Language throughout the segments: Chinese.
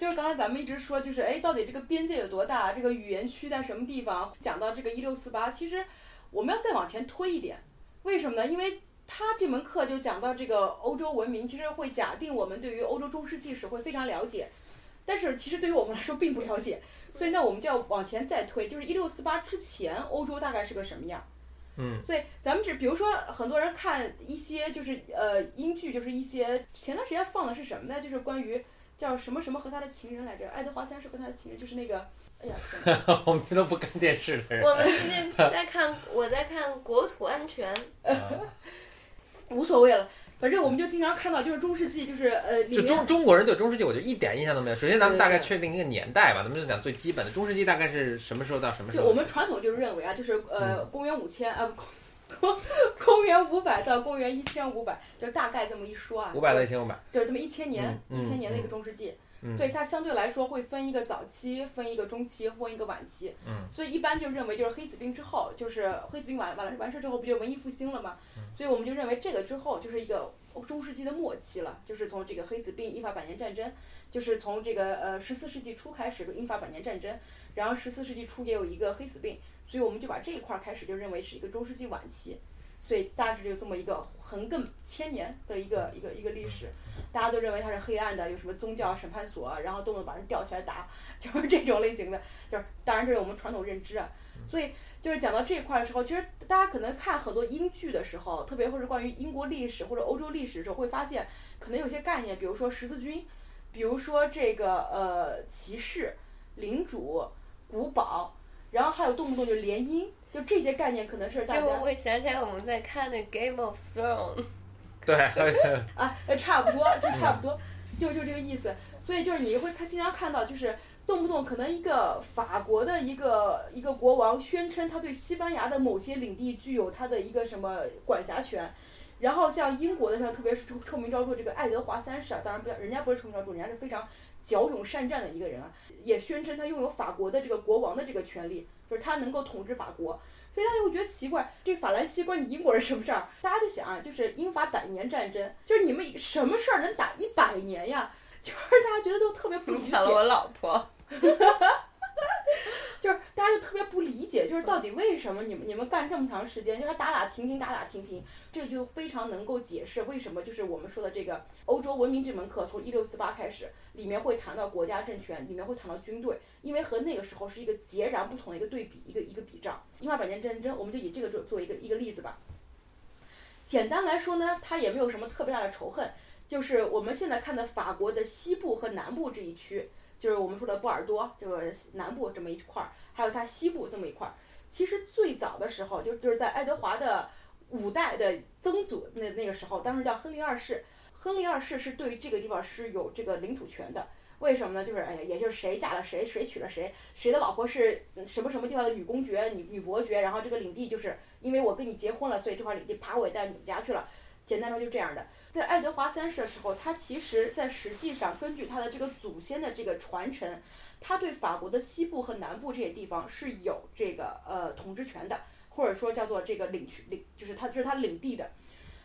就是刚才咱们一直说，就是哎，到底这个边界有多大？这个语言区在什么地方？讲到这个一六四八，其实我们要再往前推一点，为什么呢？因为他这门课就讲到这个欧洲文明，其实会假定我们对于欧洲中世纪史会非常了解，但是其实对于我们来说并不了解，所以那，我们就要往前再推，就是一六四八之前，欧洲大概是个什么样？嗯，所以咱们只比如说，很多人看一些就是呃英剧，就是一些前段时间放的是什么呢？就是关于叫什么什么和他的情人来着，爱德华三世和他的情人，就是那个，哎呀，我们都不看电视的人。我们今天在看，我在看国土安全，无所谓了，反正我们就经常看到，就是中世纪，就是呃，就中中国人对中世纪，我就一点印象都没有。首先，咱们大概确定一个年代吧，咱们就讲最基本的，中世纪大概是什么时候到什么时就候？我们传统就是认为啊，就是呃，嗯公元五千啊，不公公元五百到公元一千五百，就大概这么一说啊，五百到一千五百。就是这么一千年，嗯一千年的一个中世纪，嗯所以它相对来说会分一个早期，分一个中期，分一个晚期。嗯，所以一般就认为就是黑死病之后，就是黑死病完完了完事之后，不就文艺复兴了吗？嗯所以我们就认为这个之后就是一个中世纪的末期了，就是从这个黑死病、英法百年战争，就是从这个呃十四世纪初开始的英法百年战争，然后十四世纪初也有一个黑死病，所以我们就把这一块开始就认为是一个中世纪晚期。所以大致就这么一个横亘千年的一个一个一个历史，大家都认为它是黑暗的，有什么宗教审判所，然后动不动把人吊起来打，就是这种类型的，就是当然这是我们传统认知啊。所以就是讲到这块的时候，其实大家可能看很多英剧的时候，特别或者关于英国历史或者欧洲历史的时候，会发现可能有些概念，比如说十字军，比如说这个呃骑士、领主、古堡，然后还有动不动就联姻，就这些概念可能是大这我家会想起来我们在看的《Game of Thrones》，对，啊，呃，差不多，就差不多，就就这个意思。所以就是你会看经常看到，就是动不动可能一个法国的一个一个国王宣称他对西班牙的某些领地具有他的一个什么管辖权。然后像英国的像，特别是臭臭名昭著这个爱德华三世啊，当然不要，人家不是臭名昭著，人家是非常骁勇善战的一个人啊，也宣称他拥有法国的这个国王的这个权利，就是他能够统治法国。所以大家会觉得奇怪，这法兰西关你英国人什么事儿？大家就想啊，就是英法百年战争，就是你们什么事儿能打一百年呀？就是大家觉得都特别不理解，你抢了我老婆，就是大家就特别不理解，就是到底为什么你们你们干这么长时间，就是打打停停打打停停，这就非常能够解释为什么就是我们说的这个欧洲文明这门课从一六四八开始，里面会谈到国家政权，里面会谈到军队，因为和那个时候是一个截然不同的一个对比，一个一个比照。英法百年战争，我们就以这个做作为一个一个例子吧。简单来说呢，它也没有什么特别大的仇恨，就是我们现在看的法国的西部和南部这一区，就是我们说的波尔多这个南部这么一块儿，还有它西部这么一块儿。其实最早的时候，就就是在爱德华的五代的曾祖那那个时候，当时叫亨利二世。亨利二世是对于这个地方是有这个领土权的。为什么呢？就是哎呀，也就是谁嫁了谁，谁娶了谁，谁的老婆是什么什么地方的女公爵、女女伯爵，然后这个领地就是因为我跟你结婚了，所以这块领地啪我也带你们家去了。简单说就这样的。在爱德华三世的时候，他其实在实际上根据他的这个祖先的这个传承，他对法国的西部和南部这些地方是有这个呃统治权的，或者说叫做这个领区领，就是他这是他领地的。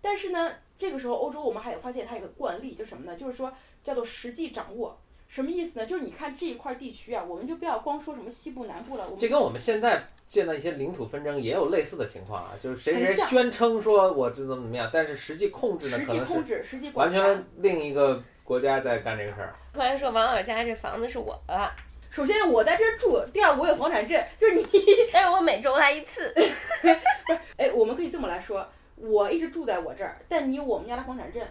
但是呢，这个时候欧洲我们还有发现他有个惯例，就什么呢？就是说叫做实际掌握。什么意思呢？就是你看这一块地区啊，我们就不要光说什么西部南部了，我们这跟我们现在见到一些领土纷争也有类似的情况啊，就是谁谁宣称说我这怎么怎么样，但是实际控制呢，实际控制、实际管辖。完全另一个国家在干这个事儿。突然说王老师家这房子是我的，首先我在这儿住，第二我有房产证，就是你 但是我每周来一次，不是哎，我们可以这么来说，我一直住在我这儿，但你有我们家的房产证，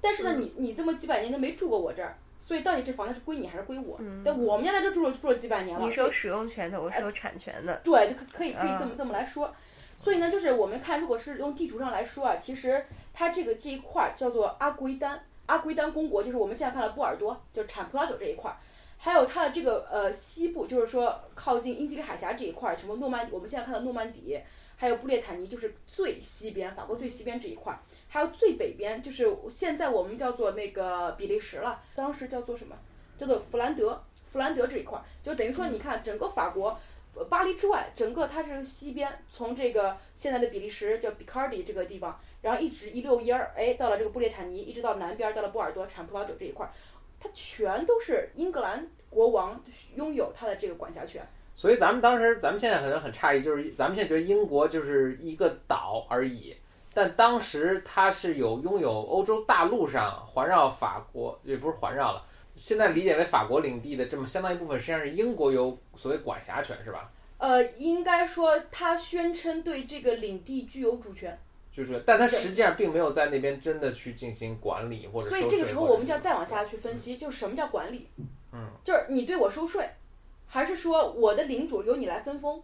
但是呢，嗯你你这么几百年都没住过我这儿，所以到底这房子是归你还是归我？嗯但我们家在这住了住了几百年了，你是有使用权的，我是有产权的。对，就可可以可以这么嗯这么来说。所以呢，就是我们看，如果是用地图上来说啊，其实它这个这一块儿叫做阿圭丹，阿圭丹公国，就是我们现在看到波尔多，就是产葡萄酒这一块儿，还有它的这个呃西部，就是说靠近英吉利海峡这一块儿，什么诺曼，我们现在看到诺曼底，还有布列塔尼，就是最西边，法国最西边这一块儿，还有最北边，就是现在我们叫做那个比利时了，当时叫做什么？叫做弗兰德，弗兰德这一块儿，就等于说，你看整个法国。呃巴黎之外，整个它是西边，从这个现在的比利时叫比卡迪这个地方，然后一直一溜烟儿，哎，到了这个布列塔尼，一直到南边，到了波尔多产葡萄酒这一块儿。它全都是英格兰国王拥有它的这个管辖权。所以咱们当时，咱们现在可能很诧异，就是咱们现在觉得英国就是一个岛而已，但当时它是有拥有欧洲大陆上环绕法国，也不是环绕了，现在理解为法国领地的这么相当一部分，实际上是英国有所谓管辖权，是吧？呃，应该说他宣称对这个领地具有主权，就是，但它实际上并没有在那边真的去进行管理或者。所以这个时候我们就要再往下去。去分析，就是什么叫管理？嗯，就是你对我收税，还是说我的领主由你来分封，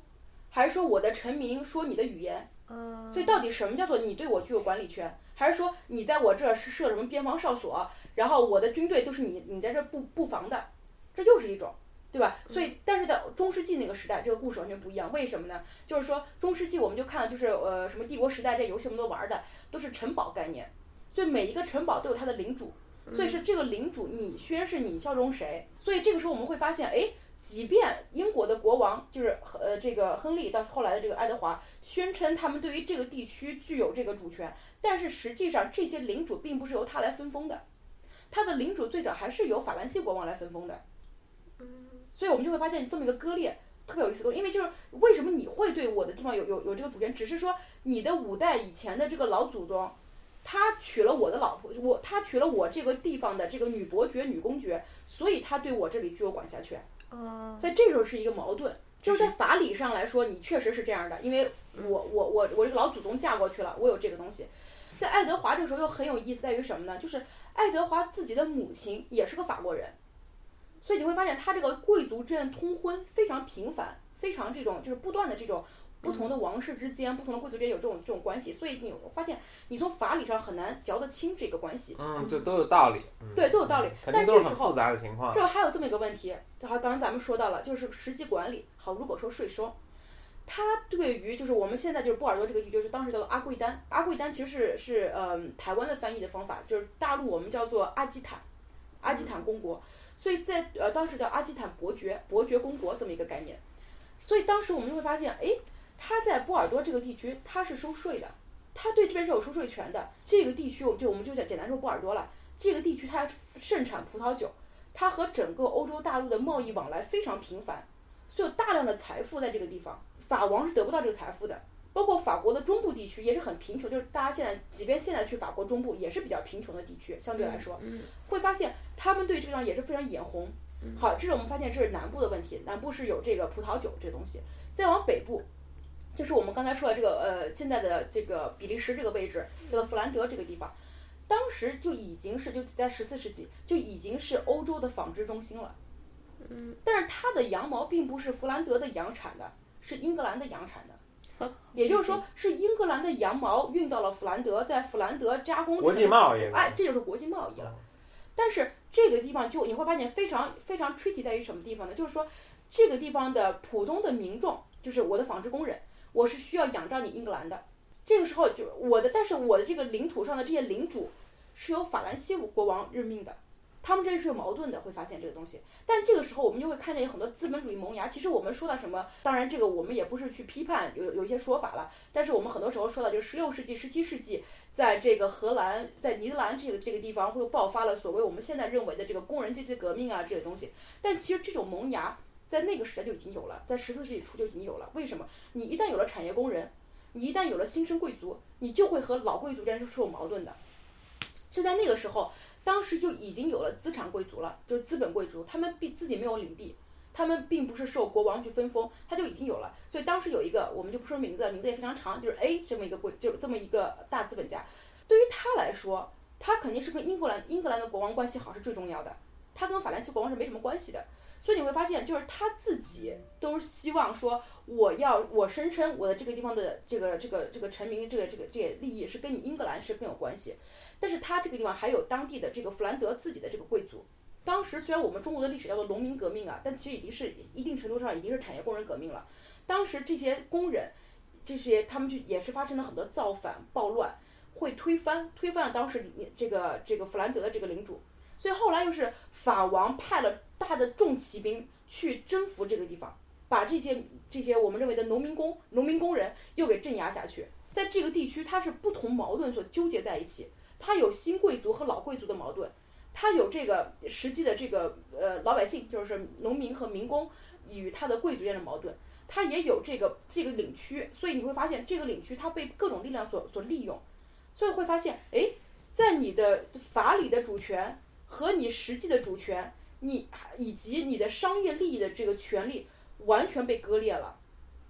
还是说我的臣民说你的语言？嗯，所以到底什么叫做你对我具有管理权？还是说你在我这儿是设什么边防哨所，然后我的军队都是你你在这儿布布防的，这又是一种，对吧？所以但是在中世纪那个时代，这个故事完全不一样。为什么呢？就是说中世纪我们就看到就是呃什么帝国时代这游戏我们都玩的都是城堡概念，所以每一个城堡都有它的领主，所以是这个领主你宣誓你效忠谁，所以这个时候我们会发现，哎。即便英国的国王就是呃这个亨利到后来的这个爱德华宣称他们对于这个地区具有这个主权，但是实际上这些领主并不是由他来分封的，他的领主最早还是由法兰西国王来分封的。嗯所以我们就会发现这么一个割裂，特别有意思的，因为就是为什么你会对我的地方有有有这个主权，只是说你的五代以前的这个老祖宗，他娶了我的老婆，我他娶了我这个地方的这个女伯爵、女公爵，所以他对我这里具有管辖权。嗯所以这时候是一个矛盾，就是在法理上来说，你确实是这样的，因为我我我我这个老祖宗嫁过去了，我有这个东西。在爱德华这个时候又很有意思，在于什么呢？就是爱德华自己的母亲也是个法国人，所以你会发现他这个贵族之间通婚非常频繁，非常这种就是不断的这种不同的王室之间、不同的贵族之间有这种这种关系，所以你发现你从法理上很难嚼得清这个关系。嗯，这都有道理。嗯、对，都有道理。肯但定都是很复这时候，杂的情况。这还有这么一个问题，好，刚刚咱们说到了，就是实际管理。好，如果说税收，它对于就是我们现在就是波尔多这个地区，就是当时叫做阿贵丹，阿贵丹其实是是呃台湾的翻译的方法，就是大陆我们叫做阿基坦，阿基坦公国，所以在呃当时叫阿基坦伯爵，伯爵公国这么一个概念。所以当时我们就会发现，哎，他在波尔多这个地区他是收税的，他对这边是有收税权的。这个地区，我就我们就简简单说波尔多了。这个地区它盛产葡萄酒，它和整个欧洲大陆的贸易往来非常频繁，所以有大量的财富在这个地方。法王是得不到这个财富的，包括法国的中部地区也是很贫穷，就是大家现在即便现在去法国中部也是比较贫穷的地区，相对来说，嗯会发现他们对这个地方也是非常眼红。好，这是我们发现这是南部的问题，南部是有这个葡萄酒这东西，再往北部。就是我们刚才说的这个呃，现在的这个比利时这个位置，叫做弗兰德这个地方，当时就已经是就在十四世纪就已经是欧洲的纺织中心了。嗯，但是它的羊毛并不是弗兰德的羊产的，是英格兰的羊产的。也就是说，是英格兰的羊毛运到了弗兰德，在弗兰德加工成国际贸易哎，这就是国际贸易了。但是这个地方就你会发现非常非常 tricky 在于什么地方呢？就是说这个地方的普通的民众，就是我的纺织工人，我是需要仰仗你英格兰的。这个时候就我的，但是我的这个领土上的这些领主是由法兰西国王任命的，他们这是有矛盾的，会发现这个东西。但这个时候我们就会看见有很多资本主义萌芽。其实我们说到什么，当然这个我们也不是去批判，有有一些说法了。但是我们很多时候说到就是十六世纪、十七世纪，在这个荷兰、在尼德兰这个这个地方，会爆发了所谓我们现在认为的这个工人阶级革命啊这些东西。但其实这种萌芽在那个时代就已经有了，在十四世纪初就已经有了。为什么？你一旦有了产业工人，你一旦有了新生贵族，你就会和老贵族之间是有矛盾的。就在那个时候，当时就已经有了资产贵族了，就是资本贵族，他们并自己没有领地，他们并不是受国王去分封，他就已经有了。所以当时有一个，我们就不说名字，名字也非常长，就是 A 这么一个贵，就是这么一个大资本家。对于他来说，他肯定是跟英格兰英格兰的国王关系好是最重要的，他跟法兰西国王是没什么关系的。所以你会发现，就是他自己都希望说，我要我声称我的这个地方的这个这个这个臣民这个这个这些利益是跟你英格兰是更有关系。但是他这个地方还有当地的这个弗兰德自己的这个贵族。当时虽然我们中国的历史叫做农民革命啊，但其实已经是一定程度上已经是产业工人革命了。当时这些工人，这些他们就也是发生了很多造反暴乱，会推翻推翻了当时里这个这个弗兰德的这个领主。所以后来又是法王派了大的重骑兵去征服这个地方，把这些这些我们认为的农民工农民工人又给镇压下去。在这个地区，它是不同矛盾所纠结在一起。它有新贵族和老贵族的矛盾，它有这个实际的这个呃老百姓，就是农民和民工与他的贵族间的矛盾，它也有这个这个领区，所以你会发现这个领区它被各种力量所所利用，所以会发现，哎，在你的法理的主权和你实际的主权，你以及你的商业利益的这个权利完全被割裂了。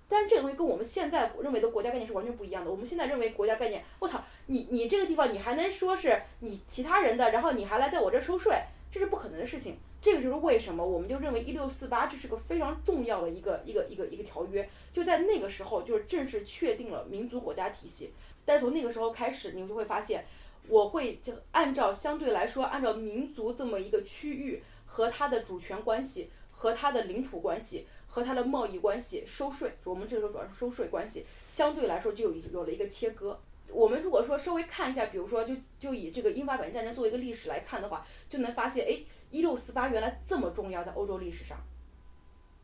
但是这个东西跟我们现在认为的国家概念是完全不一样的。我们现在认为国家概念，我操，你你这个地方你还能说是你其他人的，然后你还来在我这收税，这是不可能的事情。这个就是为什么我们就认为一六四八这是个非常重要的一个一个一个一个条约，就在那个时候就是正式确定了民族国家体系。但从那个时候开始，你们就会发现，我会就按照相对来说按照民族这么一个区域和它的主权关系和它的领土关系。和它的贸易关系、收税，我们这个时候主要是收税关系，相对来说就有有了一个切割。我们如果说稍微看一下，比如说就就以这个英法百年战争作为一个历史来看的话，就能发现，哎，一六四八原来这么重要，在欧洲历史上，